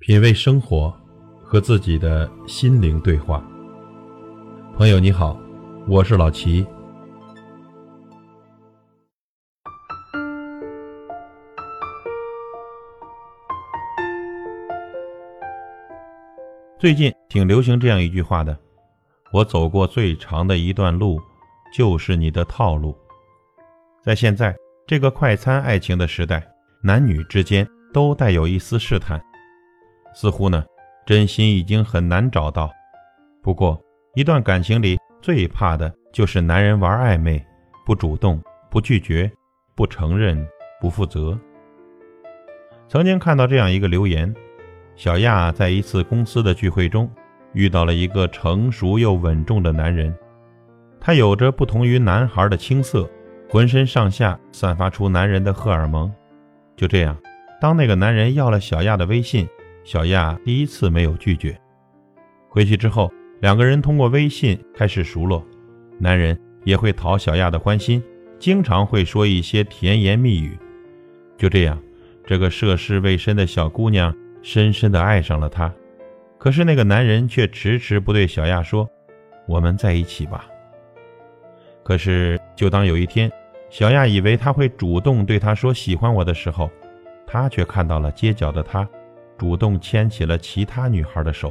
品味生活，和自己的心灵对话。朋友你好，我是老齐。最近挺流行这样一句话的：“我走过最长的一段路，就是你的套路。”在现在这个快餐爱情的时代，男女之间都带有一丝试探。似乎呢，真心已经很难找到。不过，一段感情里最怕的就是男人玩暧昧，不主动，不拒绝，不承认，不负责。曾经看到这样一个留言：小亚在一次公司的聚会中遇到了一个成熟又稳重的男人，他有着不同于男孩的青涩，浑身上下散发出男人的荷尔蒙。就这样，当那个男人要了小亚的微信。小亚第一次没有拒绝，回去之后，两个人通过微信开始熟络，男人也会讨小亚的欢心，经常会说一些甜言蜜语。就这样，这个涉世未深的小姑娘深深的爱上了他。可是那个男人却迟迟不对小亚说：“我们在一起吧。”可是，就当有一天，小亚以为他会主动对他说喜欢我的时候，他却看到了街角的他。主动牵起了其他女孩的手，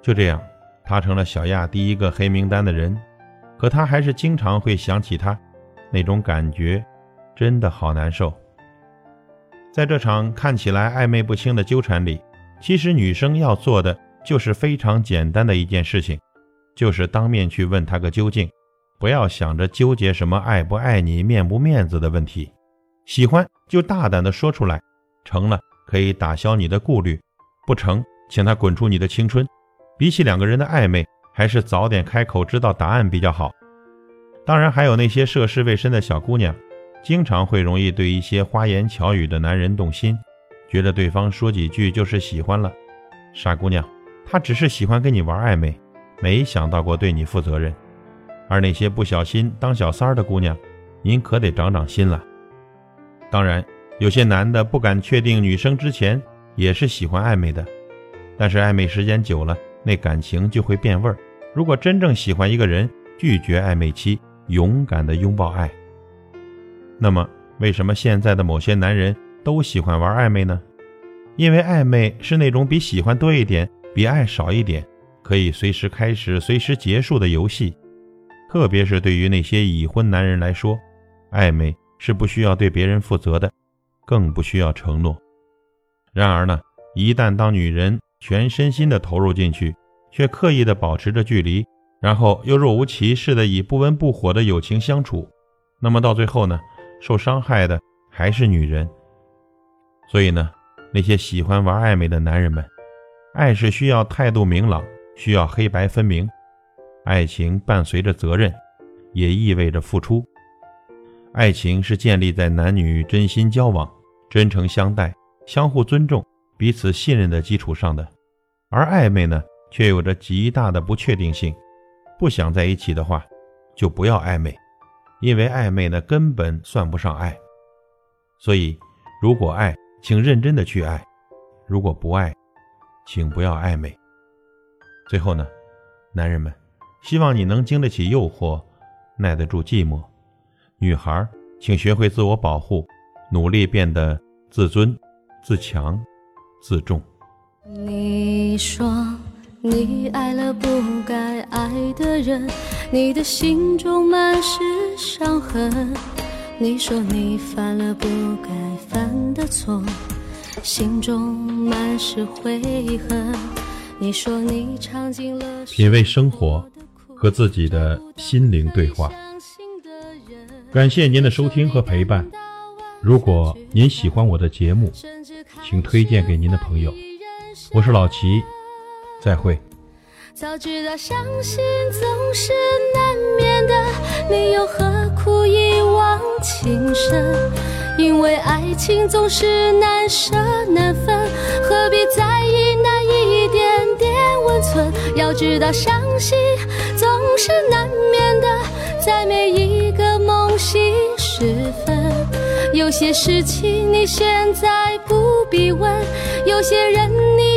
就这样，他成了小亚第一个黑名单的人。可他还是经常会想起他，那种感觉真的好难受。在这场看起来暧昧不清的纠缠里，其实女生要做的就是非常简单的一件事情，就是当面去问他个究竟，不要想着纠结什么爱不爱你、面不面子的问题，喜欢就大胆的说出来，成了。可以打消你的顾虑，不成，请他滚出你的青春。比起两个人的暧昧，还是早点开口知道答案比较好。当然，还有那些涉世未深的小姑娘，经常会容易对一些花言巧语的男人动心，觉得对方说几句就是喜欢了。傻姑娘，他只是喜欢跟你玩暧昧，没想到过对你负责任。而那些不小心当小三儿的姑娘，您可得长长心了。当然。有些男的不敢确定女生之前也是喜欢暧昧的，但是暧昧时间久了，那感情就会变味儿。如果真正喜欢一个人，拒绝暧昧期，勇敢的拥抱爱。那么，为什么现在的某些男人都喜欢玩暧昧呢？因为暧昧是那种比喜欢多一点，比爱少一点，可以随时开始、随时结束的游戏。特别是对于那些已婚男人来说，暧昧是不需要对别人负责的。更不需要承诺。然而呢，一旦当女人全身心的投入进去，却刻意的保持着距离，然后又若无其事的以不温不火的友情相处，那么到最后呢，受伤害的还是女人。所以呢，那些喜欢玩暧昧的男人们，爱是需要态度明朗，需要黑白分明。爱情伴随着责任，也意味着付出。爱情是建立在男女真心交往。真诚相待、相互尊重、彼此信任的基础上的，而暧昧呢，却有着极大的不确定性。不想在一起的话，就不要暧昧，因为暧昧呢根本算不上爱。所以，如果爱，请认真的去爱；如果不爱，请不要暧昧。最后呢，男人们，希望你能经得起诱惑，耐得住寂寞；女孩，请学会自我保护。努力变得自尊、自强、自重。你说你爱了不该爱的人，你的心中满是伤痕。你说你犯了不该犯的错，心中满是悔恨。你说你尝尽了品味生活，和自己的心灵对话。感谢您的收听和陪伴。如果您喜欢我的节目，请推荐给您的朋友。我是老齐，再会。早知道伤心总是难免的，你又何苦一往情深？因为爱情总是难舍难分，何必在意那一点点温存？要知道伤心总是难免的，在每一个梦醒时分。有些事情你现在不必问，有些人你。